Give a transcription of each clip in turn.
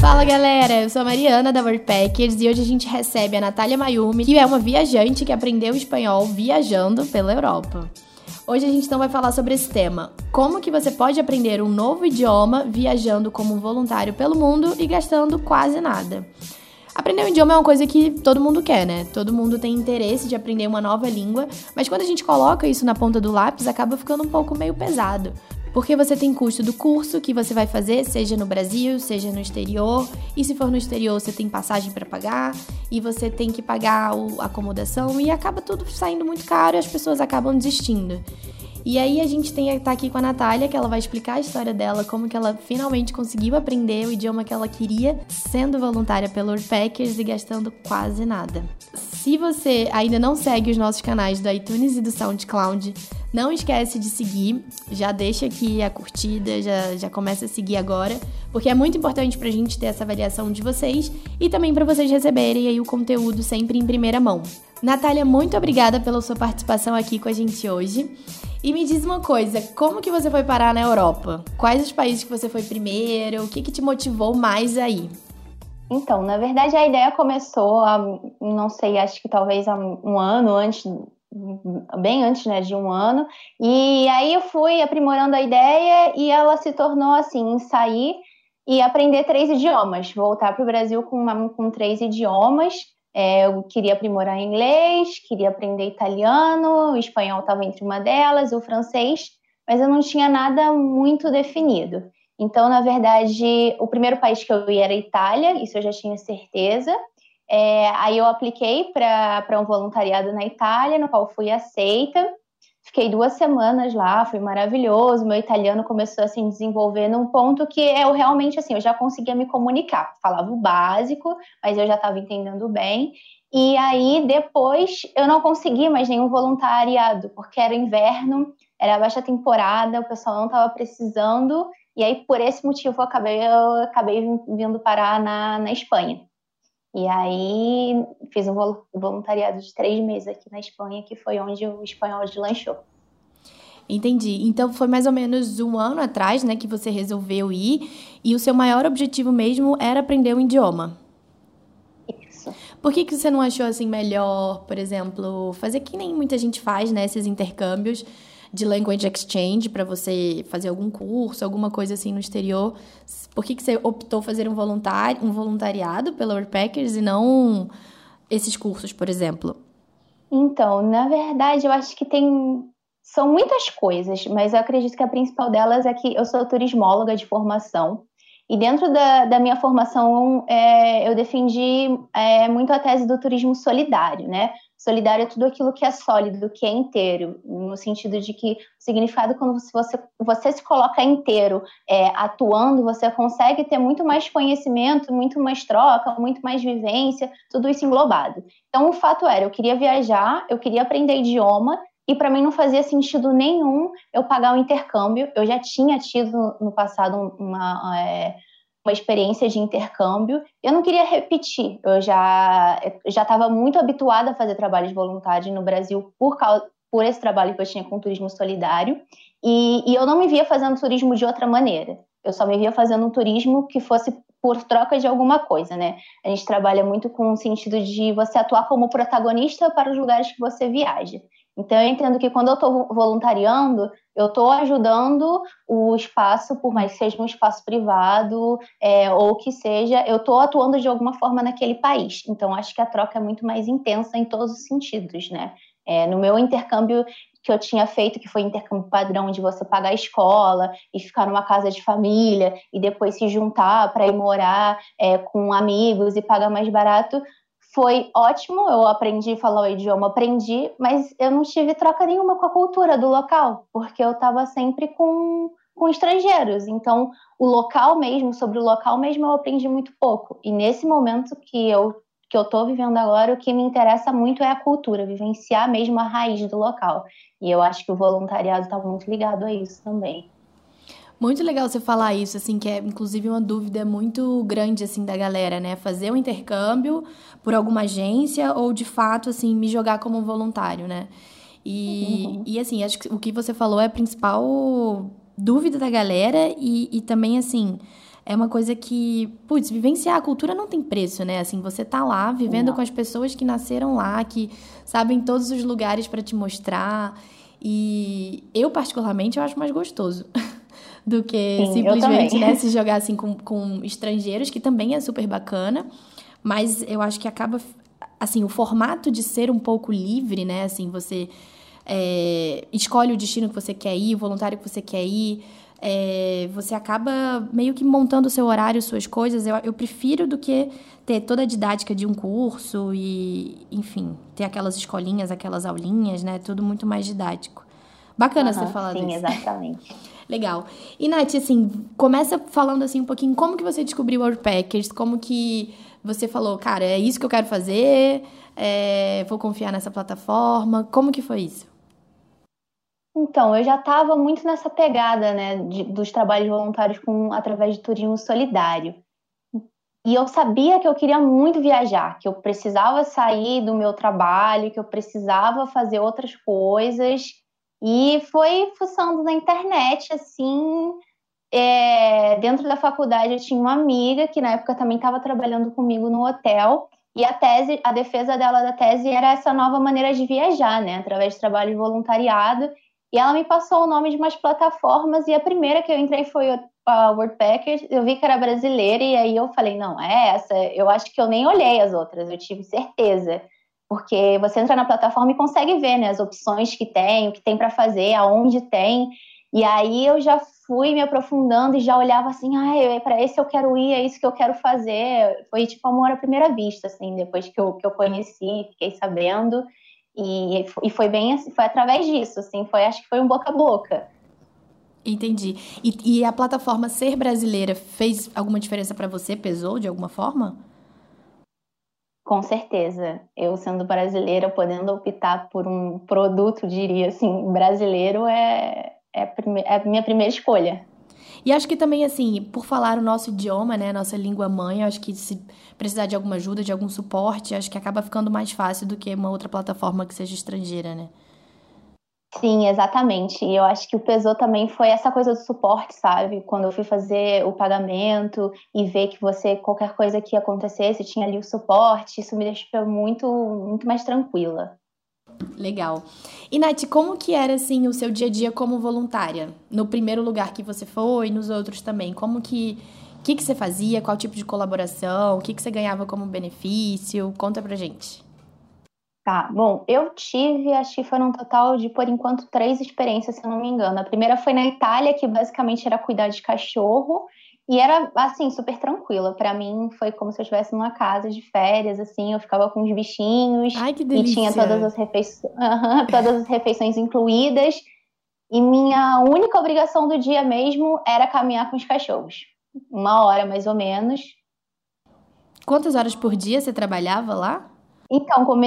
Fala galera, eu sou a Mariana da Wordpackers e hoje a gente recebe a Natália Mayumi, que é uma viajante que aprendeu espanhol viajando pela Europa. Hoje a gente então vai falar sobre esse tema: como que você pode aprender um novo idioma viajando como voluntário pelo mundo e gastando quase nada. Aprender um idioma é uma coisa que todo mundo quer, né? Todo mundo tem interesse de aprender uma nova língua, mas quando a gente coloca isso na ponta do lápis, acaba ficando um pouco meio pesado. Porque você tem custo do curso que você vai fazer, seja no Brasil, seja no exterior. E se for no exterior, você tem passagem para pagar e você tem que pagar a acomodação e acaba tudo saindo muito caro e as pessoas acabam desistindo. E aí a gente tem tá aqui com a Natália, que ela vai explicar a história dela, como que ela finalmente conseguiu aprender o idioma que ela queria, sendo voluntária pelo Urpackers e gastando quase nada. Se você ainda não segue os nossos canais do iTunes e do SoundCloud, não esquece de seguir, já deixa aqui a curtida, já, já começa a seguir agora, porque é muito importante pra gente ter essa avaliação de vocês e também para vocês receberem aí o conteúdo sempre em primeira mão. Natália, muito obrigada pela sua participação aqui com a gente hoje. E me diz uma coisa, como que você foi parar na Europa? Quais os países que você foi primeiro? O que, que te motivou mais aí? Então, na verdade, a ideia começou, há, não sei, acho que talvez um ano antes, bem antes né, de um ano. E aí eu fui aprimorando a ideia e ela se tornou assim, sair e aprender três idiomas, voltar para o Brasil com, uma, com três idiomas. É, eu queria aprimorar inglês, queria aprender italiano, o espanhol estava entre uma delas, o francês, mas eu não tinha nada muito definido. Então, na verdade, o primeiro país que eu ia era a Itália, isso eu já tinha certeza. É, aí eu apliquei para um voluntariado na Itália, no qual fui aceita. Fiquei duas semanas lá, foi maravilhoso. Meu italiano começou a se desenvolver num ponto que eu realmente assim, eu já conseguia me comunicar. Falava o básico, mas eu já estava entendendo bem. E aí depois eu não consegui mais nenhum voluntariado, porque era inverno, era baixa temporada, o pessoal não estava precisando. E aí por esse motivo eu acabei, eu acabei vindo parar na, na Espanha. E aí fiz um voluntariado de três meses aqui na Espanha, que foi onde o espanhol deslanchou. Entendi. Então foi mais ou menos um ano atrás, né, que você resolveu ir e o seu maior objetivo mesmo era aprender o idioma. Isso. Por que, que você não achou assim melhor, por exemplo, fazer que nem muita gente faz, né, esses intercâmbios de language exchange para você fazer algum curso, alguma coisa assim no exterior? Por que, que você optou fazer um, voluntário, um voluntariado pela Worldpackers e não esses cursos, por exemplo? Então, na verdade, eu acho que tem. São muitas coisas, mas eu acredito que a principal delas é que eu sou turismóloga de formação. E dentro da, da minha formação, é, eu defendi é, muito a tese do turismo solidário, né? Solidário é tudo aquilo que é sólido, que é inteiro, no sentido de que o significado quando você, você se coloca inteiro é, atuando, você consegue ter muito mais conhecimento, muito mais troca, muito mais vivência, tudo isso englobado. Então, o fato era, eu queria viajar, eu queria aprender idioma, e para mim não fazia sentido nenhum eu pagar um intercâmbio. Eu já tinha tido no passado uma, é, uma experiência de intercâmbio. Eu não queria repetir. Eu já já estava muito habituada a fazer trabalho de voluntário no Brasil por causa por esse trabalho que eu tinha com turismo solidário e, e eu não me via fazendo turismo de outra maneira. Eu só me via fazendo um turismo que fosse por troca de alguma coisa, né? A gente trabalha muito com o sentido de você atuar como protagonista para os lugares que você viaja. Então, eu entendo que quando eu estou voluntariando, eu estou ajudando o espaço, por mais que seja um espaço privado é, ou que seja, eu estou atuando de alguma forma naquele país. Então, acho que a troca é muito mais intensa em todos os sentidos, né? É, no meu intercâmbio que eu tinha feito, que foi intercâmbio padrão de você pagar a escola e ficar numa casa de família e depois se juntar para ir morar é, com amigos e pagar mais barato, foi ótimo, eu aprendi a falar o idioma, aprendi, mas eu não tive troca nenhuma com a cultura do local, porque eu estava sempre com, com estrangeiros. Então, o local mesmo, sobre o local mesmo, eu aprendi muito pouco. E nesse momento que eu que eu estou vivendo agora, o que me interessa muito é a cultura, vivenciar mesmo a raiz do local. E eu acho que o voluntariado está muito ligado a isso também. Muito legal você falar isso, assim, que é inclusive uma dúvida muito grande, assim, da galera, né? Fazer um intercâmbio por alguma agência ou, de fato, assim, me jogar como voluntário, né? E, uhum. e assim, acho que o que você falou é a principal dúvida da galera e, e também, assim, é uma coisa que, putz, vivenciar a cultura não tem preço, né? Assim, você tá lá vivendo não. com as pessoas que nasceram lá, que sabem todos os lugares para te mostrar. E eu, particularmente, eu acho mais gostoso. do que Sim, simplesmente né, se jogar assim com, com estrangeiros, que também é super bacana. Mas eu acho que acaba, assim, o formato de ser um pouco livre, né? Assim, você é, escolhe o destino que você quer ir, o voluntário que você quer ir. É, você acaba meio que montando o seu horário, suas coisas. Eu, eu prefiro do que ter toda a didática de um curso e, enfim, ter aquelas escolinhas, aquelas aulinhas, né? Tudo muito mais didático. Bacana uhum, você falar sim, disso. Sim, exatamente. Legal. E, Nath, assim, começa falando assim um pouquinho como que você descobriu o Worldpackers, como que você falou, cara, é isso que eu quero fazer, é, vou confiar nessa plataforma. Como que foi isso? Então, eu já estava muito nessa pegada, né, de, dos trabalhos voluntários com, através de turismo solidário. E eu sabia que eu queria muito viajar, que eu precisava sair do meu trabalho, que eu precisava fazer outras coisas e foi fuçando na internet, assim. É, dentro da faculdade eu tinha uma amiga que na época também estava trabalhando comigo no hotel. E a tese, a defesa dela da tese era essa nova maneira de viajar, né? Através de trabalho de voluntariado. E ela me passou o nome de umas plataformas, e a primeira que eu entrei foi a WordPackers. Eu vi que era brasileira, e aí eu falei: não, é essa. Eu acho que eu nem olhei as outras, eu tive certeza porque você entra na plataforma e consegue ver né, as opções que tem, o que tem para fazer, aonde tem. E aí eu já fui me aprofundando e já olhava assim, ah, é para esse eu quero ir, é isso que eu quero fazer. Foi tipo amor à primeira vista, assim, depois que eu, que eu conheci, fiquei sabendo. E, e foi bem assim, foi através disso, assim, foi, acho que foi um boca a boca. Entendi. E, e a plataforma ser brasileira fez alguma diferença para você? Pesou de alguma forma? Com certeza. Eu, sendo brasileira, podendo optar por um produto, diria assim, brasileiro, é, é, é a minha primeira escolha. E acho que também, assim, por falar o nosso idioma, né, nossa língua mãe, acho que se precisar de alguma ajuda, de algum suporte, acho que acaba ficando mais fácil do que uma outra plataforma que seja estrangeira, né? Sim, exatamente. E eu acho que o pesou também foi essa coisa do suporte, sabe? Quando eu fui fazer o pagamento e ver que você, qualquer coisa que acontecesse, tinha ali o suporte, isso me deixou muito, muito mais tranquila. Legal. E Nath, como que era assim o seu dia a dia como voluntária? No primeiro lugar que você foi, nos outros também. Como que o que, que você fazia? Qual tipo de colaboração? O que, que você ganhava como benefício? Conta pra gente. Tá, bom, eu tive, acho que foram um total de, por enquanto, três experiências, se eu não me engano. A primeira foi na Itália, que basicamente era cuidar de cachorro, e era, assim, super tranquila. Para mim, foi como se eu estivesse numa casa de férias, assim, eu ficava com os bichinhos. Ai, que delícia! E tinha todas as, refeições, todas as refeições incluídas. E minha única obrigação do dia mesmo era caminhar com os cachorros. Uma hora, mais ou menos. Quantas horas por dia você trabalhava lá? Então, como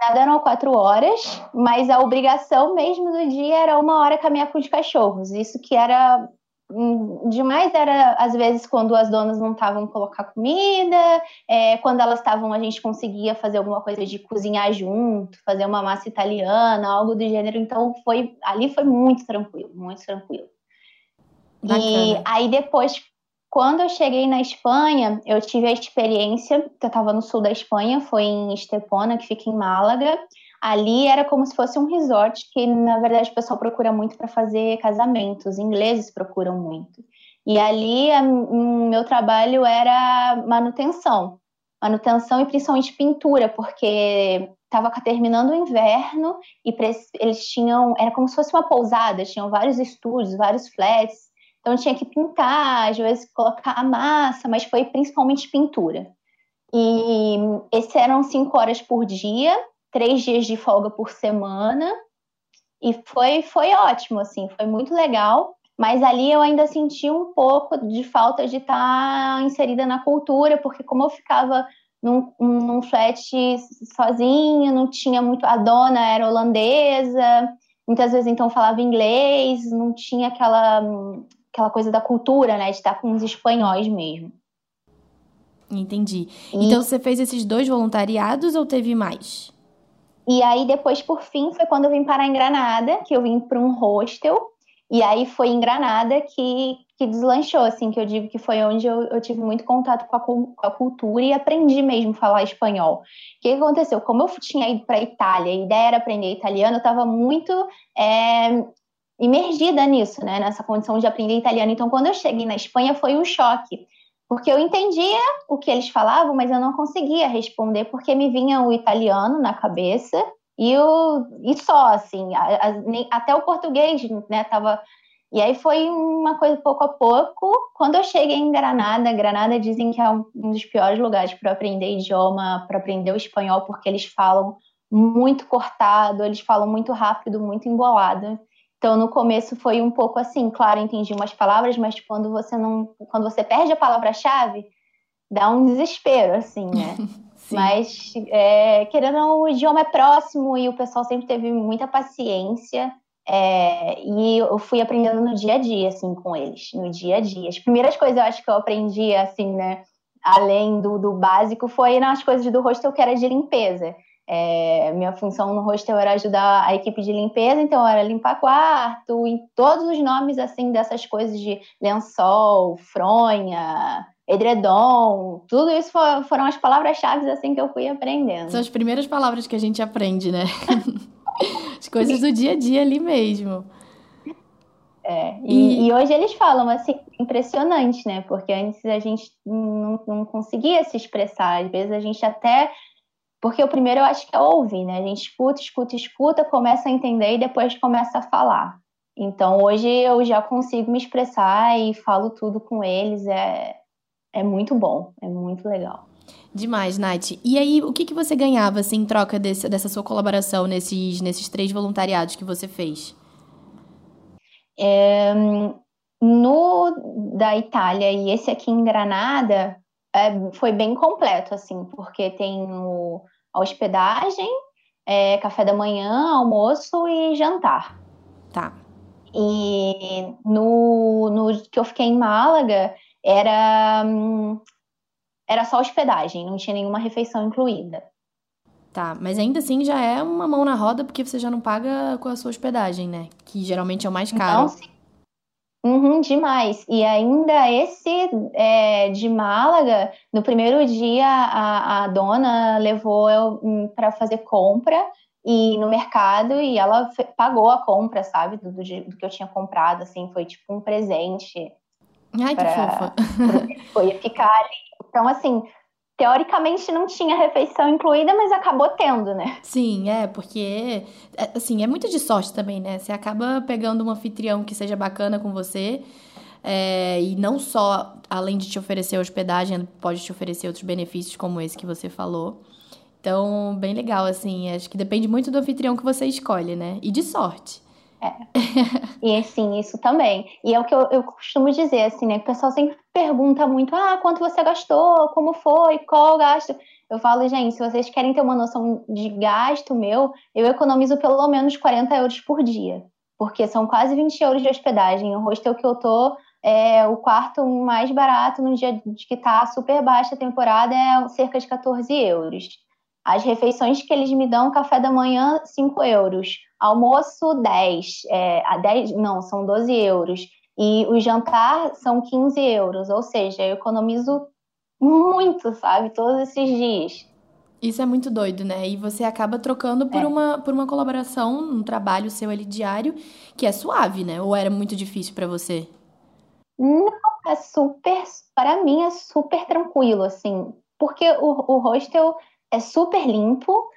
Nada eram quatro horas, mas a obrigação mesmo do dia era uma hora caminhar com os cachorros. Isso que era hum, demais era às vezes quando as donas não estavam colocar comida, é, quando elas estavam a gente conseguia fazer alguma coisa de cozinhar junto, fazer uma massa italiana, algo do gênero. Então foi ali foi muito tranquilo, muito tranquilo. Bacana. E aí depois quando eu cheguei na Espanha, eu tive a experiência, que eu estava no sul da Espanha, foi em Estepona, que fica em Málaga. Ali era como se fosse um resort, que na verdade o pessoal procura muito para fazer casamentos, os ingleses procuram muito. E ali o meu trabalho era manutenção, manutenção e principalmente pintura, porque estava terminando o inverno e eles tinham, era como se fosse uma pousada, tinham vários estúdios, vários flats, então tinha que pintar, às vezes colocar a massa, mas foi principalmente pintura. E esses eram cinco horas por dia, três dias de folga por semana. E foi, foi ótimo, assim, foi muito legal. Mas ali eu ainda senti um pouco de falta de estar tá inserida na cultura, porque como eu ficava num, num flat sozinha, não tinha muito. A dona era holandesa, muitas vezes então falava inglês, não tinha aquela aquela coisa da cultura, né? De estar com os espanhóis mesmo. Entendi. E... Então você fez esses dois voluntariados ou teve mais? E aí depois, por fim, foi quando eu vim parar em Granada, que eu vim para um hostel. E aí foi em Granada que, que deslanchou, assim, que eu digo que foi onde eu, eu tive muito contato com a, com a, cultura e aprendi mesmo a falar espanhol. O que aconteceu? Como eu tinha ido para a Itália, a ideia era aprender italiano, eu estava muito é, imergida nisso, né? Nessa condição de aprender italiano. Então, quando eu cheguei na Espanha, foi um choque porque eu entendia o que eles falavam, mas eu não conseguia responder porque me vinha o italiano na cabeça e, o, e só, assim, a, a, nem, até o português, né, tava... E aí foi uma coisa pouco a pouco. Quando eu cheguei em Granada, Granada dizem que é um, um dos piores lugares para aprender idioma, para aprender o espanhol, porque eles falam muito cortado, eles falam muito rápido, muito embolado. Então, no começo foi um pouco assim, claro, entendi umas palavras, mas quando você não, quando você perde a palavra-chave, dá um desespero, assim, né? mas, é, querendo o idioma é próximo e o pessoal sempre teve muita paciência. É, e eu fui aprendendo no dia a dia, assim, com eles, no dia a dia. As primeiras coisas eu acho que eu aprendi, assim, né, além do, do básico, foi nas coisas do hostel que era de limpeza. É, minha função no hostel era ajudar a equipe de limpeza, então era limpar quarto, e todos os nomes assim dessas coisas de lençol, fronha, edredom, tudo isso foram as palavras-chave assim que eu fui aprendendo. São as primeiras palavras que a gente aprende, né? as coisas do dia a dia ali mesmo. É, e, e, hoje eles falam assim, impressionante, né? Porque antes a gente não, não conseguia se expressar, às vezes a gente até porque o primeiro eu acho que é ouvir, né? A gente escuta, escuta, escuta, começa a entender e depois começa a falar. Então hoje eu já consigo me expressar e falo tudo com eles. É, é muito bom, é muito legal. Demais, Nath. E aí, o que, que você ganhava assim, em troca desse, dessa sua colaboração nesses, nesses três voluntariados que você fez? É, no da Itália e esse aqui em Granada, é, foi bem completo, assim, porque tem o, a hospedagem, é, café da manhã, almoço e jantar. Tá. E no, no que eu fiquei em Málaga, era, era só hospedagem, não tinha nenhuma refeição incluída. Tá, mas ainda assim já é uma mão na roda porque você já não paga com a sua hospedagem, né? Que geralmente é o mais caro. Então, sim. Uhum, demais. E ainda esse é, de Málaga, no primeiro dia a, a dona levou eu hum, para fazer compra e no mercado e ela pagou a compra, sabe, do, do, do, que eu tinha comprado, assim, foi tipo um presente. Ai, pra, que fofa. Foi ficar ali. Então, assim, teoricamente não tinha refeição incluída, mas acabou tendo, né? Sim, é, porque, é, assim, é muito de sorte também, né? Você acaba pegando um anfitrião que seja bacana com você. É, e não só, além de te oferecer hospedagem, pode te oferecer outros benefícios como esse que você falou. Então, bem legal, assim. Acho que depende muito do anfitrião que você escolhe, né? E de sorte. É. e assim, isso também. E é o que eu, eu costumo dizer, assim, né? O pessoal sempre pergunta muito: ah, quanto você gastou? Como foi? Qual o gasto? Eu falo, gente, se vocês querem ter uma noção de gasto meu, eu economizo pelo menos 40 euros por dia. Porque são quase 20 euros de hospedagem. O hostel que eu tô é o quarto mais barato no dia que tá super baixa a temporada é cerca de 14 euros. As refeições que eles me dão, café da manhã, 5 euros almoço 10, é, a 10, não, são 12 euros. E o jantar são 15 euros, ou seja, eu economizo muito, sabe, todos esses dias. Isso é muito doido, né? E você acaba trocando por, é. uma, por uma colaboração, um trabalho seu ali diário, que é suave, né? Ou era muito difícil para você? Não, é super, para mim é super tranquilo, assim, porque o, o hostel é super limpo,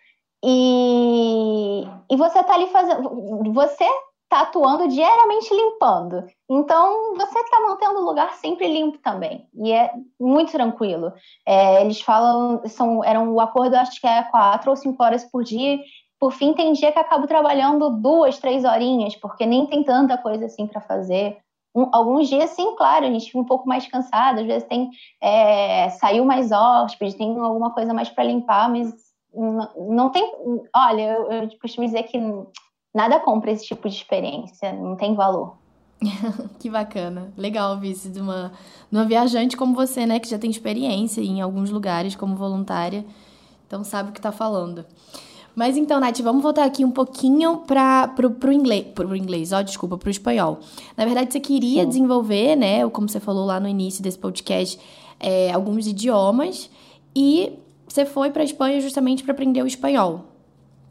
e, e você tá ali fazendo. Você tá atuando diariamente limpando. Então, você está mantendo o lugar sempre limpo também. E é muito tranquilo. É, eles falam, são, eram o acordo, acho que é quatro ou cinco horas por dia. Por fim, tem dia que acabo trabalhando duas, três horinhas, porque nem tem tanta coisa assim para fazer. Um, alguns dias, sim, claro, a gente fica um pouco mais cansado. Às vezes tem é, saiu mais hóspede, tem alguma coisa mais para limpar, mas não, tem. Olha, eu, eu costumo dizer que nada compra esse tipo de experiência, não tem valor. que bacana. Legal ouvir isso de uma, de uma viajante como você, né? Que já tem experiência em alguns lugares como voluntária. Então sabe o que está falando. Mas então, Nath, vamos voltar aqui um pouquinho para pro, pro inglês, pro inglês, ó, desculpa, pro espanhol. Na verdade, você queria Sim. desenvolver, né, como você falou lá no início desse podcast, é, alguns idiomas e você foi para Espanha justamente para aprender o espanhol,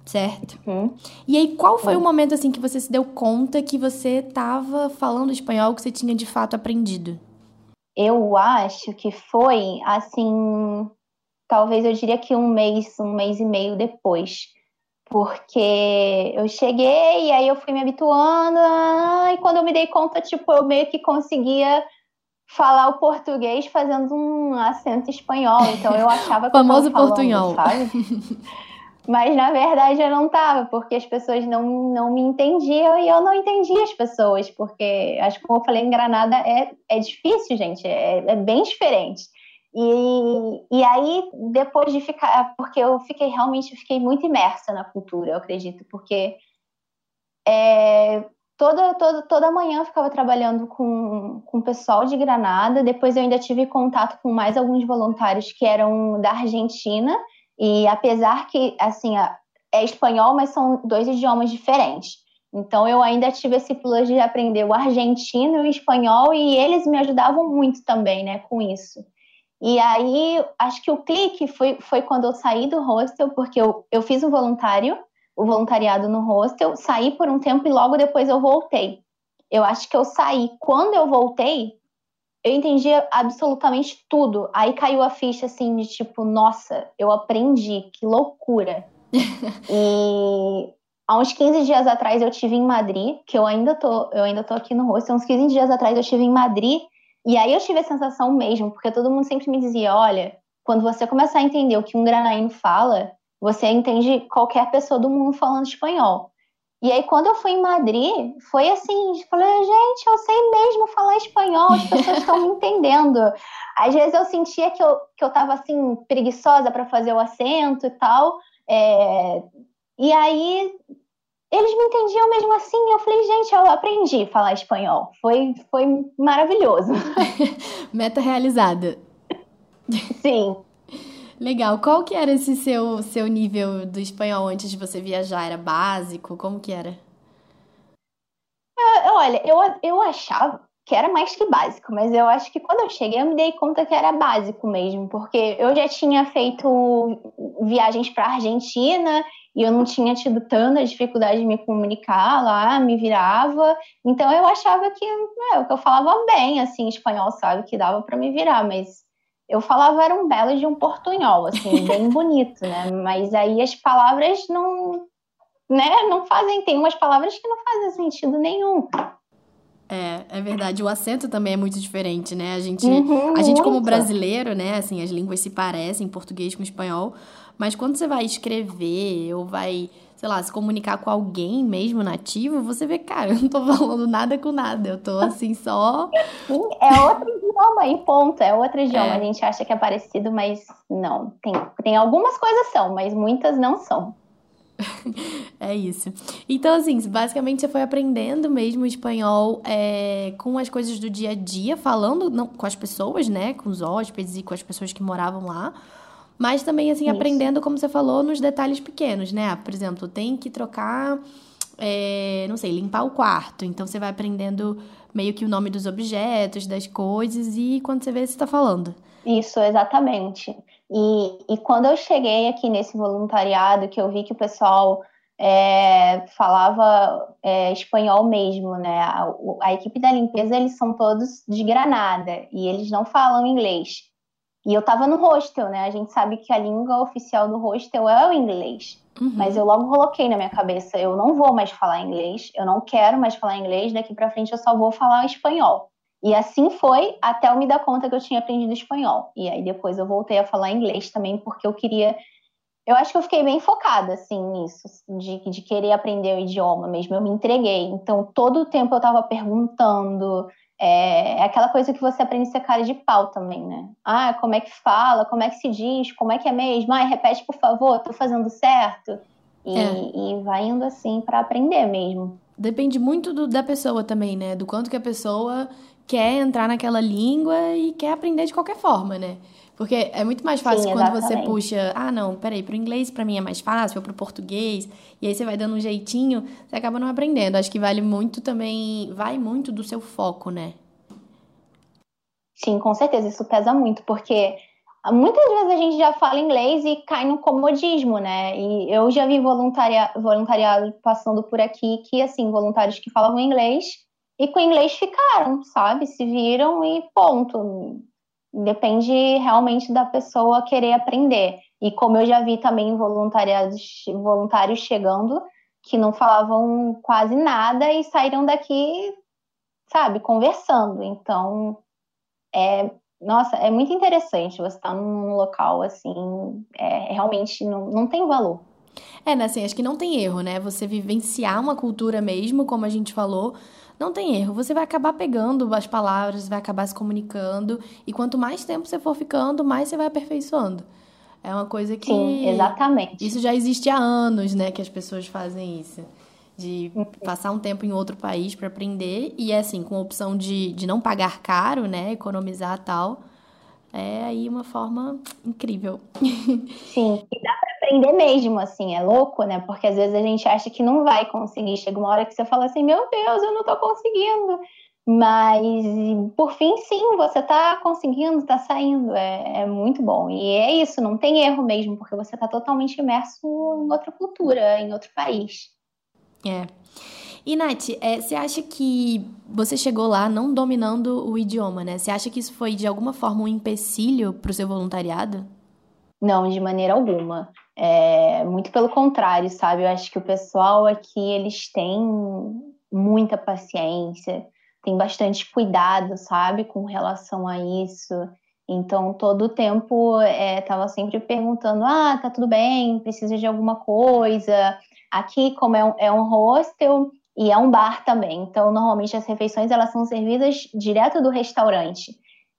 certo? Uhum. E aí, qual foi uhum. o momento assim que você se deu conta que você estava falando espanhol que você tinha de fato aprendido? Eu acho que foi assim talvez eu diria que um mês, um mês e meio depois. Porque eu cheguei e aí eu fui me habituando, e quando eu me dei conta, tipo, eu meio que conseguia falar o português fazendo um acento espanhol. Então eu achava que famoso eu falando, portunhol. sabe? Mas na verdade eu não tava, porque as pessoas não, não me entendiam e eu não entendia as pessoas, porque acho que como eu falei em Granada é, é difícil, gente, é, é bem diferente. E, e aí, depois de ficar, porque eu fiquei realmente fiquei muito imersa na cultura, eu acredito, porque é, toda, toda, toda manhã eu ficava trabalhando com, com o pessoal de Granada, depois eu ainda tive contato com mais alguns voluntários que eram da Argentina, e apesar que, assim, é espanhol, mas são dois idiomas diferentes. Então eu ainda tive esse plus de aprender o argentino e o espanhol, e eles me ajudavam muito também, né, com isso. E aí, acho que o clique foi, foi quando eu saí do hostel, porque eu, eu fiz um voluntário, o voluntariado no hostel, saí por um tempo e logo depois eu voltei. Eu acho que eu saí. Quando eu voltei, eu entendi absolutamente tudo. Aí caiu a ficha assim de tipo, nossa, eu aprendi, que loucura. e há uns 15 dias atrás eu tive em Madrid, que eu ainda tô, eu ainda tô aqui no hostel, uns 15 dias atrás eu tive em Madrid e aí eu tive a sensação mesmo, porque todo mundo sempre me dizia: olha, quando você começar a entender o que um granaíno fala, você entende qualquer pessoa do mundo falando espanhol. E aí, quando eu fui em Madrid, foi assim: eu falei, gente, eu sei mesmo falar espanhol, as pessoas estão me entendendo. Às vezes eu sentia que eu, que eu tava assim, preguiçosa para fazer o acento e tal. É... E aí eles me entendiam mesmo assim. Eu falei, gente, eu aprendi a falar espanhol. Foi, foi maravilhoso. Meta realizada. Sim. Legal. Qual que era esse seu, seu nível do espanhol antes de você viajar? Era básico? Como que era? É, olha, eu, eu achava que era mais que básico, mas eu acho que quando eu cheguei eu me dei conta que era básico mesmo, porque eu já tinha feito viagens para Argentina e eu não tinha tido tanta dificuldade de me comunicar lá, me virava. Então eu achava que é, eu falava bem, assim, espanhol, sabe, que dava para me virar, mas eu falava era um belo de um portunhol, assim, bem bonito, né? Mas aí as palavras não, né, não fazem, tem umas palavras que não fazem sentido nenhum. É, é verdade. O acento também é muito diferente, né? A gente, uhum, a gente como brasileiro, né? Assim, as línguas se parecem, português com espanhol. Mas quando você vai escrever ou vai, sei lá, se comunicar com alguém mesmo nativo, você vê, cara, eu não tô falando nada com nada. Eu tô assim só. Sim, é outro idioma, e ponto. É outro idioma. É. A gente acha que é parecido, mas não. Tem, tem algumas coisas são, mas muitas não são. é isso. Então, assim, basicamente você foi aprendendo mesmo espanhol é, com as coisas do dia a dia, falando não, com as pessoas, né? Com os hóspedes e com as pessoas que moravam lá. Mas também, assim, isso. aprendendo, como você falou, nos detalhes pequenos, né? Por exemplo, tem que trocar, é, não sei, limpar o quarto. Então, você vai aprendendo meio que o nome dos objetos, das coisas, e quando você vê, você está falando. Isso, exatamente. E, e quando eu cheguei aqui nesse voluntariado, que eu vi que o pessoal é, falava é, espanhol mesmo, né? A, a, equipe da limpeza, eles são todos de Granada e eles não falam inglês. E eu tava no hostel, né? A gente sabe que a língua oficial do hostel é o inglês. Uhum. Mas eu logo coloquei na minha cabeça, eu não vou mais falar inglês, eu não quero mais falar inglês, daqui para frente eu só vou falar espanhol. E assim foi até eu me dar conta que eu tinha aprendido espanhol. E aí depois eu voltei a falar inglês também, porque eu queria. Eu acho que eu fiquei bem focada, assim, nisso, de, de querer aprender o idioma mesmo. Eu me entreguei. Então, todo o tempo eu estava perguntando. É, é, aquela coisa que você aprende a ser cara de pau também, né? Ah, como é que fala? Como é que se diz? Como é que é mesmo? Ah, repete, por favor, tô fazendo certo. E, é. e vai indo assim para aprender mesmo. depende muito do, da pessoa também, né? Do quanto que a pessoa quer entrar naquela língua e quer aprender de qualquer forma, né? Porque é muito mais fácil Sim, quando você puxa, ah, não, peraí, pro inglês para mim é mais fácil, ou pro português, e aí você vai dando um jeitinho, você acaba não aprendendo. Acho que vale muito também, vai muito do seu foco, né? Sim, com certeza, isso pesa muito, porque muitas vezes a gente já fala inglês e cai no comodismo, né? E eu já vi voluntaria, voluntariado passando por aqui que, assim, voluntários que falavam inglês e com inglês ficaram, sabe? Se viram e ponto. Depende realmente da pessoa querer aprender. E como eu já vi também voluntariados, voluntários chegando que não falavam quase nada e saíram daqui, sabe, conversando. Então, é, nossa, é muito interessante você estar num local assim, é, realmente não, não tem valor. É, né, assim, acho que não tem erro, né? Você vivenciar uma cultura mesmo, como a gente falou, não tem erro. Você vai acabar pegando as palavras, vai acabar se comunicando, e quanto mais tempo você for ficando, mais você vai aperfeiçoando. É uma coisa que. Sim, exatamente. Isso já existe há anos, né, que as pessoas fazem isso de passar um tempo em outro país para aprender e é assim com a opção de, de não pagar caro né economizar tal é aí uma forma incrível sim e dá aprender mesmo assim é louco né porque às vezes a gente acha que não vai conseguir chega uma hora que você fala assim meu Deus eu não tô conseguindo mas por fim sim você tá conseguindo tá saindo é, é muito bom e é isso não tem erro mesmo porque você tá totalmente imerso em outra cultura em outro país é. E, Nath, é, você acha que você chegou lá não dominando o idioma, né? Você acha que isso foi, de alguma forma, um empecilho para o seu voluntariado? Não, de maneira alguma. É, muito pelo contrário, sabe? Eu acho que o pessoal aqui, eles têm muita paciência, tem bastante cuidado, sabe? Com relação a isso. Então, todo o tempo, estava é, sempre perguntando, ah, tá tudo bem, precisa de alguma coisa Aqui, como é um, é um hostel e é um bar também, então normalmente as refeições elas são servidas direto do restaurante.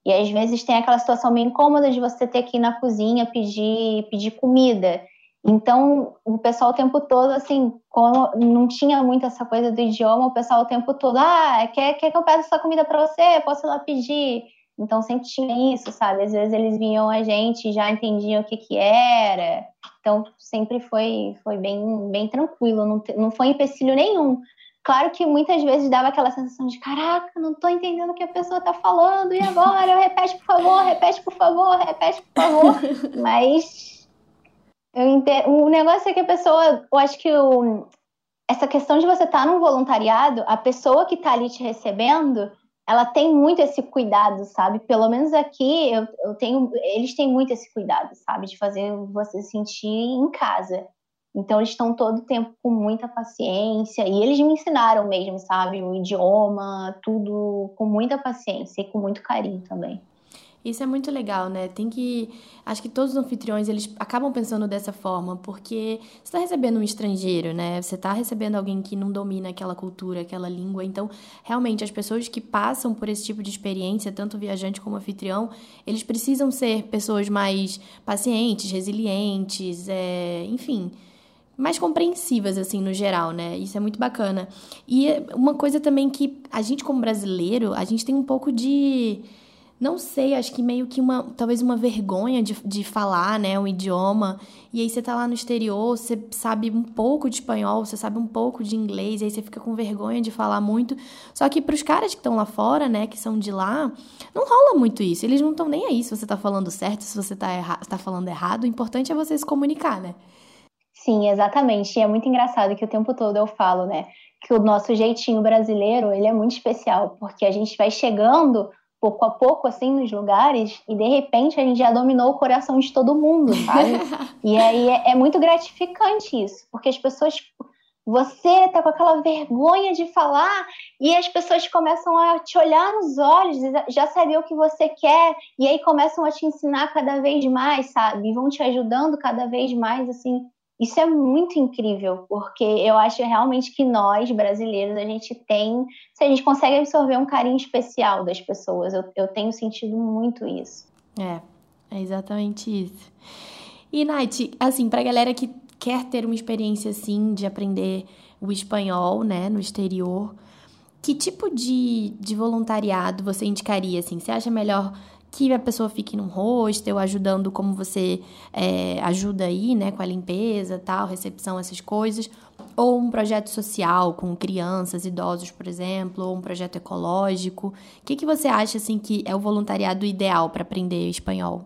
E às vezes tem aquela situação meio incômoda de você ter que ir na cozinha pedir, pedir comida. Então, o pessoal o tempo todo, assim, como não tinha muito essa coisa do idioma, o pessoal o tempo todo, ah, quer, quer que eu peça essa comida para você? Posso ir lá pedir? Então, sempre tinha isso, sabe? Às vezes eles vinham a gente e já entendiam o que que era. Então, sempre foi, foi bem, bem tranquilo, não, não foi empecilho nenhum. Claro que muitas vezes dava aquela sensação de caraca, não estou entendendo o que a pessoa está falando, e agora? Repete, por favor, repete, por favor, repete, por favor. Mas entendo, o negócio é que a pessoa, eu acho que o, essa questão de você estar tá num voluntariado, a pessoa que está ali te recebendo, ela tem muito esse cuidado, sabe? Pelo menos aqui eu, eu tenho, eles têm muito esse cuidado, sabe? De fazer você se sentir em casa. Então eles estão todo o tempo com muita paciência e eles me ensinaram mesmo, sabe? O idioma, tudo com muita paciência e com muito carinho também. Isso é muito legal, né? Tem que. Acho que todos os anfitriões eles acabam pensando dessa forma, porque você está recebendo um estrangeiro, né? Você está recebendo alguém que não domina aquela cultura, aquela língua. Então, realmente, as pessoas que passam por esse tipo de experiência, tanto viajante como anfitrião, eles precisam ser pessoas mais pacientes, resilientes, é... enfim mais compreensivas, assim, no geral, né? Isso é muito bacana. E uma coisa também que a gente, como brasileiro, a gente tem um pouco de não sei, acho que meio que uma, talvez uma vergonha de, de falar, né, um idioma. E aí você tá lá no exterior, você sabe um pouco de espanhol, você sabe um pouco de inglês, aí você fica com vergonha de falar muito. Só que pros caras que estão lá fora, né, que são de lá, não rola muito isso. Eles não estão nem aí se você tá falando certo, se você tá, erra tá falando errado. O importante é você se comunicar, né? Sim, exatamente. E é muito engraçado que o tempo todo eu falo, né, que o nosso jeitinho brasileiro, ele é muito especial, porque a gente vai chegando pouco a pouco, assim, nos lugares, e de repente a gente já dominou o coração de todo mundo, sabe? e aí é, é, muito gratificante isso, porque as pessoas. Você tá com aquela vergonha de falar e as pessoas começam a te olhar nos olhos, já saber o que você quer, e aí começam a te ensinar cada vez mais, sabe? E vão te ajudando cada vez mais, assim, isso é muito incrível, porque eu acho realmente que nós, brasileiros, a gente tem. Se a gente consegue absorver um carinho especial das pessoas, eu, eu tenho sentido muito isso. É, é exatamente isso. E, Nath, assim, pra galera que quer ter uma experiência assim de aprender o espanhol, né, no exterior, que tipo de, de voluntariado você indicaria, assim? Você acha melhor que a pessoa fique num hostel, ajudando como você é, ajuda aí, né, com a limpeza, tal, recepção, essas coisas, ou um projeto social com crianças, idosos, por exemplo, ou um projeto ecológico. O que, que você acha, assim, que é o voluntariado ideal para aprender espanhol?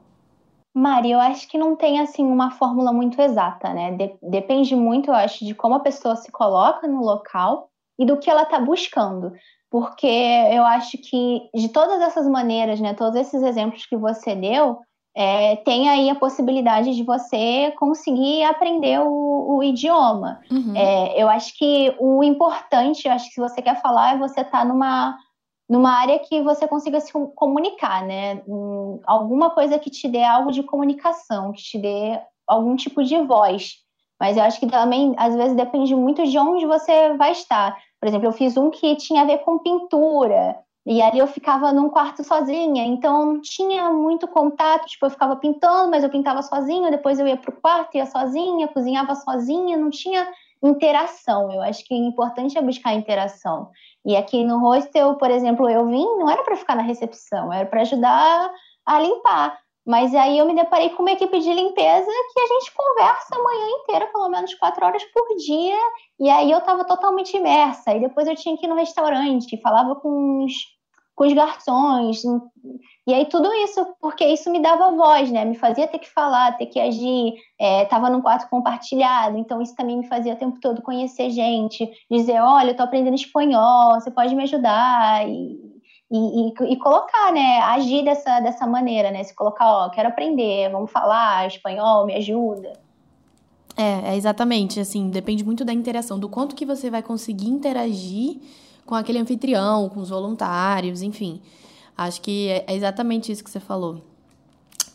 Mari, eu acho que não tem assim uma fórmula muito exata, né? De depende muito, eu acho, de como a pessoa se coloca no local e do que ela está buscando. Porque eu acho que de todas essas maneiras, né, todos esses exemplos que você deu, é, tem aí a possibilidade de você conseguir aprender o, o idioma. Uhum. É, eu acho que o importante, eu acho que se você quer falar, é você estar tá numa numa área que você consiga se comunicar, né? Alguma coisa que te dê algo de comunicação, que te dê algum tipo de voz. Mas eu acho que também, às vezes, depende muito de onde você vai estar. Por exemplo, eu fiz um que tinha a ver com pintura, e ali eu ficava num quarto sozinha, então não tinha muito contato, tipo, eu ficava pintando, mas eu pintava sozinha, depois eu ia pro quarto, ia sozinha, cozinhava sozinha, não tinha interação. Eu acho que o importante é buscar interação. E aqui no hostel, por exemplo, eu vim, não era para ficar na recepção, era para ajudar a limpar. Mas aí eu me deparei com uma equipe de limpeza que a gente conversa a manhã inteira, pelo menos quatro horas por dia. E aí eu estava totalmente imersa. E depois eu tinha que ir no restaurante, falava com os, com os garçons. E aí tudo isso, porque isso me dava voz, né? Me fazia ter que falar, ter que agir. Estava é, num quarto compartilhado, então isso também me fazia o tempo todo conhecer gente, dizer, olha, eu estou aprendendo espanhol, você pode me ajudar. E, e, e, e, colocar, né? Agir dessa, dessa maneira, né? Se colocar, ó, quero aprender, vamos falar espanhol, me ajuda. É, é exatamente, assim, depende muito da interação, do quanto que você vai conseguir interagir com aquele anfitrião, com os voluntários, enfim. Acho que é, é exatamente isso que você falou.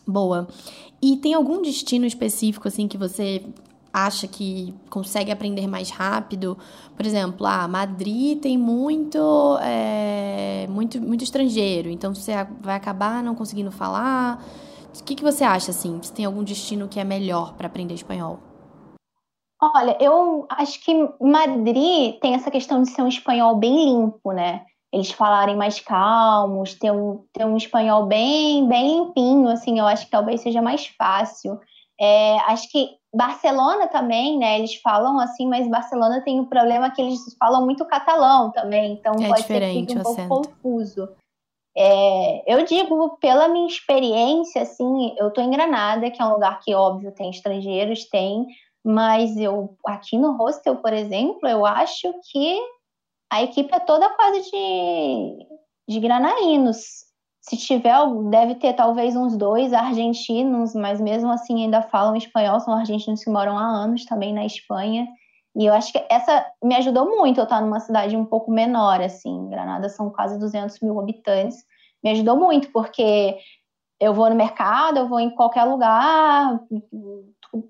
Boa. E tem algum destino específico, assim, que você acha que consegue aprender mais rápido. Por exemplo, ah, Madrid tem muito, é, muito, muito estrangeiro, então você vai acabar não conseguindo falar. O que, que você acha, assim? Se tem algum destino que é melhor para aprender espanhol? Olha, eu acho que Madrid tem essa questão de ser um espanhol bem limpo, né? Eles falarem mais calmos, ter um, ter um espanhol bem, bem limpinho, assim, eu acho que talvez seja mais fácil. É, acho que Barcelona também, né? Eles falam assim, mas Barcelona tem o um problema que eles falam muito catalão também, então é pode ser que um pouco acento. confuso. É, eu digo, pela minha experiência, assim, eu tô em Granada, que é um lugar que, óbvio, tem estrangeiros, tem, mas eu, aqui no hostel, por exemplo, eu acho que a equipe é toda quase de, de granainos se tiver, deve ter talvez uns dois argentinos, mas mesmo assim ainda falam espanhol, são argentinos que moram há anos também na Espanha. E eu acho que essa me ajudou muito eu estar numa cidade um pouco menor, assim. Granada são quase 200 mil habitantes. Me ajudou muito, porque eu vou no mercado, eu vou em qualquer lugar,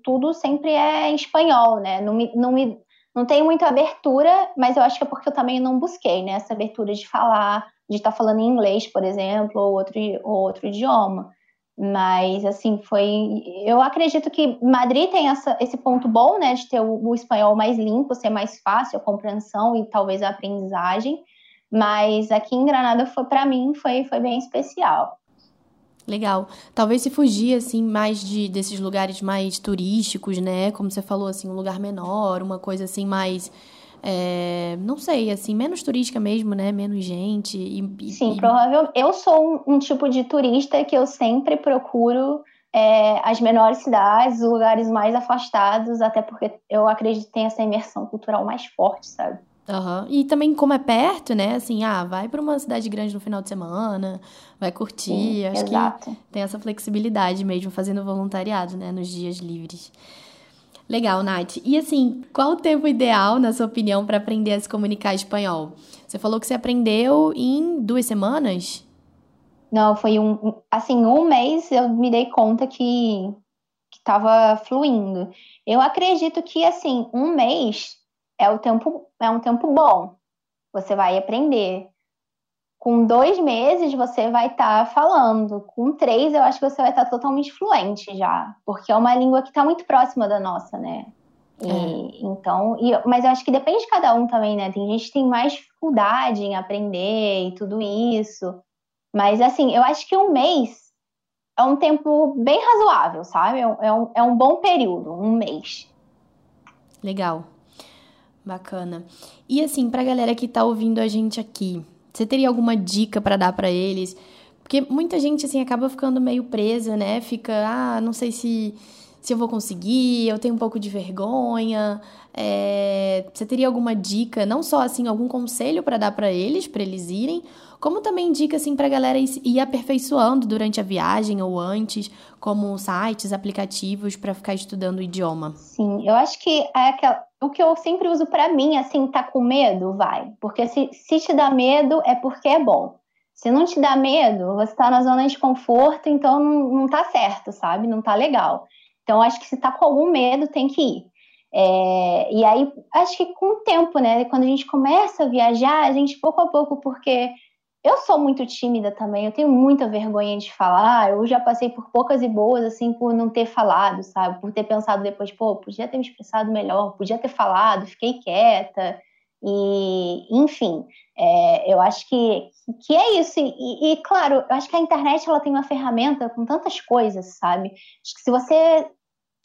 tudo sempre é em espanhol, né? Não, me, não, me, não tem muita abertura, mas eu acho que é porque eu também não busquei, né? Essa abertura de falar de estar tá falando em inglês, por exemplo, ou outro, ou outro idioma. Mas, assim, foi. Eu acredito que Madrid tem essa, esse ponto bom, né, de ter o, o espanhol mais limpo, ser mais fácil a compreensão e talvez a aprendizagem. Mas aqui em Granada, foi para mim, foi, foi bem especial. Legal. Talvez se fugir, assim, mais de, desses lugares mais turísticos, né? Como você falou, assim, um lugar menor, uma coisa assim mais é, não sei, assim, menos turística mesmo, né? Menos gente. E, Sim, e... provavelmente. Eu sou um, um, tipo de turista que eu sempre procuro é, as menores cidades, os lugares mais afastados, até porque eu acredito que tem essa imersão cultural mais forte, sabe? Uhum. E também, como é perto, né? Assim, ah, vai para uma cidade grande no final de semana, vai curtir. Sim, Acho exato. que tem essa flexibilidade mesmo, fazendo voluntariado, né? Nos dias livres. Legal, Nath. E assim, qual o tempo ideal, na sua opinião, para aprender a se comunicar espanhol? Você falou que você aprendeu em duas semanas? Não, foi um. Assim, um mês eu me dei conta que estava fluindo. Eu acredito que, assim, um mês é, o tempo, é um tempo bom. Você vai aprender. Com dois meses você vai estar tá falando. Com três, eu acho que você vai estar tá totalmente fluente já. Porque é uma língua que está muito próxima da nossa, né? E, é. Então, e, mas eu acho que depende de cada um também, né? Tem gente que tem mais dificuldade em aprender e tudo isso. Mas, assim, eu acho que um mês é um tempo bem razoável, sabe? É um, é um é bom período, um mês. Legal. Bacana. E, assim, pra galera que tá ouvindo a gente aqui, você teria alguma dica para dar para eles? Porque muita gente, assim, acaba ficando meio presa, né? Fica, ah, não sei se se eu vou conseguir, eu tenho um pouco de vergonha. É, você teria alguma dica, não só assim algum conselho para dar para eles, para eles irem, como também dica assim para galera ir aperfeiçoando durante a viagem ou antes, como sites, aplicativos para ficar estudando o idioma. Sim, eu acho que é aquela, o que eu sempre uso para mim, assim, tá com medo, vai, porque se, se te dá medo é porque é bom. Se não te dá medo, você está na zona de conforto, então não, não tá certo, sabe? Não tá legal. Então, acho que se tá com algum medo, tem que ir. É, e aí, acho que com o tempo, né? Quando a gente começa a viajar, a gente pouco a pouco, porque eu sou muito tímida também, eu tenho muita vergonha de falar. Eu já passei por poucas e boas, assim, por não ter falado, sabe? Por ter pensado depois, pô, podia ter me expressado melhor, podia ter falado, fiquei quieta. E, enfim, é, eu acho que, que é isso. E, e, claro, eu acho que a internet ela tem uma ferramenta com tantas coisas, sabe? Acho que se você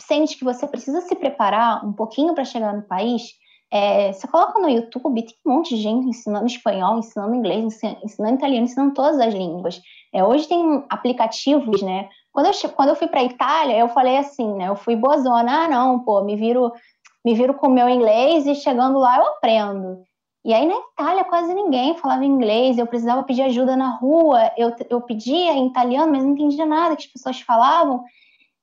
sente que você precisa se preparar um pouquinho para chegar no país, é, você coloca no YouTube, tem um monte de gente ensinando espanhol, ensinando inglês, ensinando italiano, ensinando todas as línguas. É, hoje tem aplicativos, né? Quando eu, quando eu fui para Itália, eu falei assim, né? Eu fui bozona, ah, não, pô, me viro me viro com o meu inglês e chegando lá eu aprendo. E aí na Itália quase ninguém falava inglês, eu precisava pedir ajuda na rua, eu, eu pedia em italiano, mas não entendia nada que as pessoas falavam.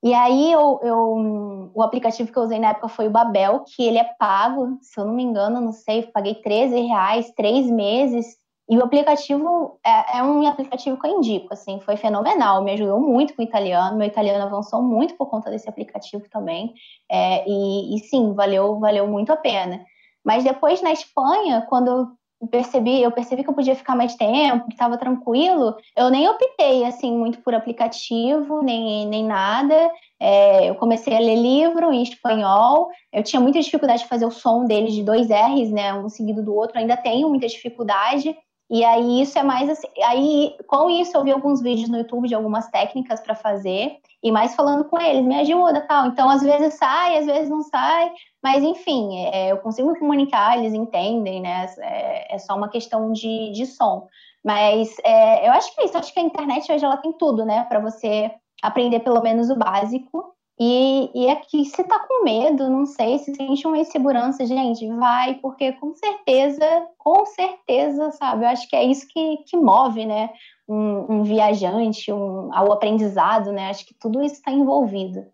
E aí eu, eu, o aplicativo que eu usei na época foi o Babel, que ele é pago, se eu não me engano, não sei, paguei 13 reais, três meses, e o aplicativo é, é, um aplicativo que eu indico, assim, foi fenomenal, me ajudou muito com o italiano, meu italiano avançou muito por conta desse aplicativo também, é, e, e, sim, valeu, valeu muito a pena. Mas depois na Espanha, quando percebi, eu percebi que eu podia ficar mais tempo, que estava tranquilo, eu nem optei assim muito por aplicativo, nem, nem nada. É, eu comecei a ler livro em espanhol. Eu tinha muita dificuldade de fazer o som deles de dois R's, né, um seguido do outro. Ainda tenho muita dificuldade. E aí isso é mais assim, aí com isso eu vi alguns vídeos no YouTube de algumas técnicas para fazer e mais falando com eles, me ajuda, tal. Então às vezes sai, às vezes não sai, mas enfim, é, eu consigo me comunicar, eles entendem, né? É, é só uma questão de, de som. Mas é, eu acho que é isso, acho que a internet hoje ela tem tudo, né, para você aprender pelo menos o básico e, e aqui, se tá com medo, não sei, se sente uma insegurança, gente, vai, porque com certeza, com certeza, sabe, eu acho que é isso que, que move, né, um, um viajante, um, ao aprendizado, né, acho que tudo isso está envolvido.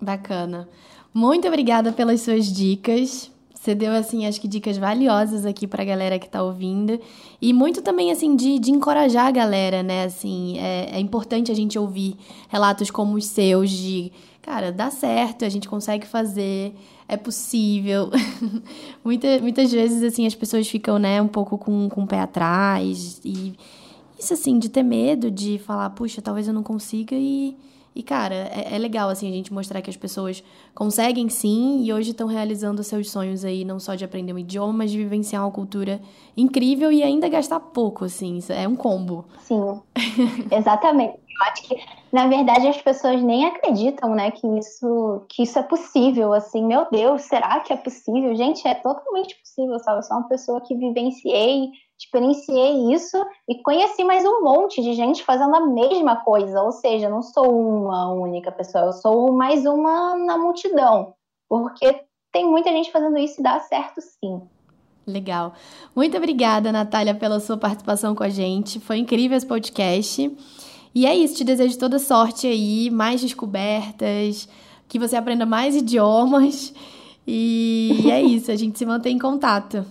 Bacana. Muito obrigada pelas suas dicas. Você deu, assim, acho que dicas valiosas aqui pra galera que tá ouvindo. E muito também, assim, de, de encorajar a galera, né? Assim, é, é importante a gente ouvir relatos como os seus de cara, dá certo, a gente consegue fazer, é possível. Muita, muitas vezes, assim, as pessoas ficam, né, um pouco com, com o pé atrás. E isso, assim, de ter medo de falar, puxa, talvez eu não consiga e. E, cara, é, é, legal, assim, a gente mostrar que as pessoas conseguem sim e hoje estão realizando seus sonhos aí, não só de aprender um idioma, mas de vivenciar uma cultura incrível e ainda gastar pouco, assim. É um combo. Sim, exatamente. Eu acho que na verdade as pessoas nem acreditam, né, que isso que isso é possível, assim, meu Deus, será que é possível? Gente, é totalmente possível, sabe? Eu sou uma pessoa que vivenciei, experienciei isso e conheci mais um monte de gente fazendo a mesma coisa, ou seja, não sou uma única pessoa, eu sou mais uma na multidão, porque tem muita gente fazendo isso e dá certo sim. Legal. Muito obrigada, Natália, pela sua participação com a gente. Foi incrível esse podcast. E é isso, te desejo toda sorte aí, mais descobertas, que você aprenda mais idiomas. E é isso, a gente se mantém em contato.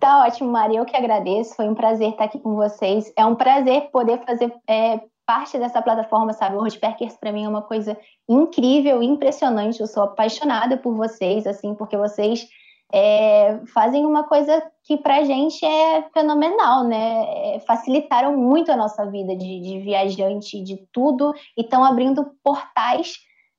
Tá ótimo, Maria. Eu que agradeço. Foi um prazer estar aqui com vocês. É um prazer poder fazer é, parte dessa plataforma, sabe? O Roadpackers para mim é uma coisa incrível, impressionante. Eu sou apaixonada por vocês, assim, porque vocês é, fazem uma coisa que para gente é fenomenal, né? É, facilitaram muito a nossa vida de, de viajante, de tudo, e estão abrindo portais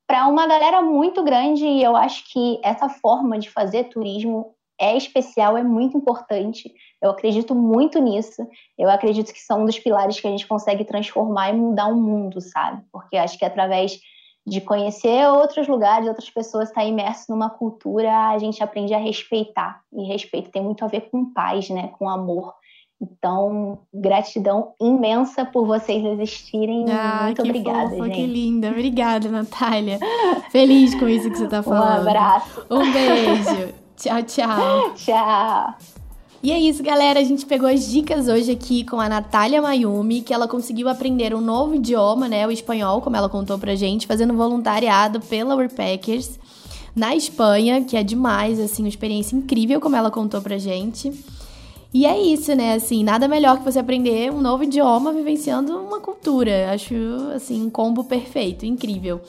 para uma galera muito grande, e eu acho que essa forma de fazer turismo é especial, é muito importante. Eu acredito muito nisso. Eu acredito que são um dos pilares que a gente consegue transformar e mudar o mundo, sabe? Porque acho que através de conhecer outros lugares, outras pessoas, estar tá imerso numa cultura, a gente aprende a respeitar. E respeito tem muito a ver com paz, né? Com amor. Então, gratidão imensa por vocês existirem. Ah, Muito que obrigada, fofa, gente. Que linda. Obrigada, Natália. Feliz com isso que você está falando. Um abraço. Um beijo. Tchau, tchau. Tchau. E é isso, galera. A gente pegou as dicas hoje aqui com a Natália Mayumi, que ela conseguiu aprender um novo idioma, né? O espanhol, como ela contou pra gente, fazendo voluntariado pela Workpackers na Espanha, que é demais, assim, uma experiência incrível, como ela contou pra gente. E é isso, né? Assim, nada melhor que você aprender um novo idioma vivenciando uma cultura. Acho, assim, um combo perfeito, incrível.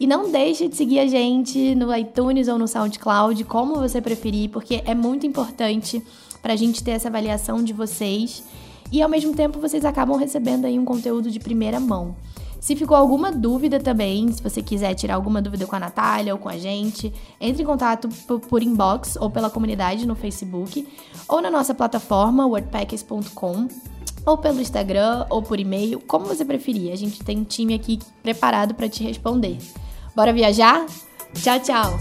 E não deixe de seguir a gente no iTunes ou no SoundCloud, como você preferir, porque é muito importante para a gente ter essa avaliação de vocês e ao mesmo tempo vocês acabam recebendo aí um conteúdo de primeira mão. Se ficou alguma dúvida também, se você quiser tirar alguma dúvida com a Natália ou com a gente, entre em contato por inbox ou pela comunidade no Facebook ou na nossa plataforma wordpackers.com ou pelo Instagram ou por e-mail, como você preferir. A gente tem um time aqui preparado para te responder. Bora viajar? Tchau, tchau!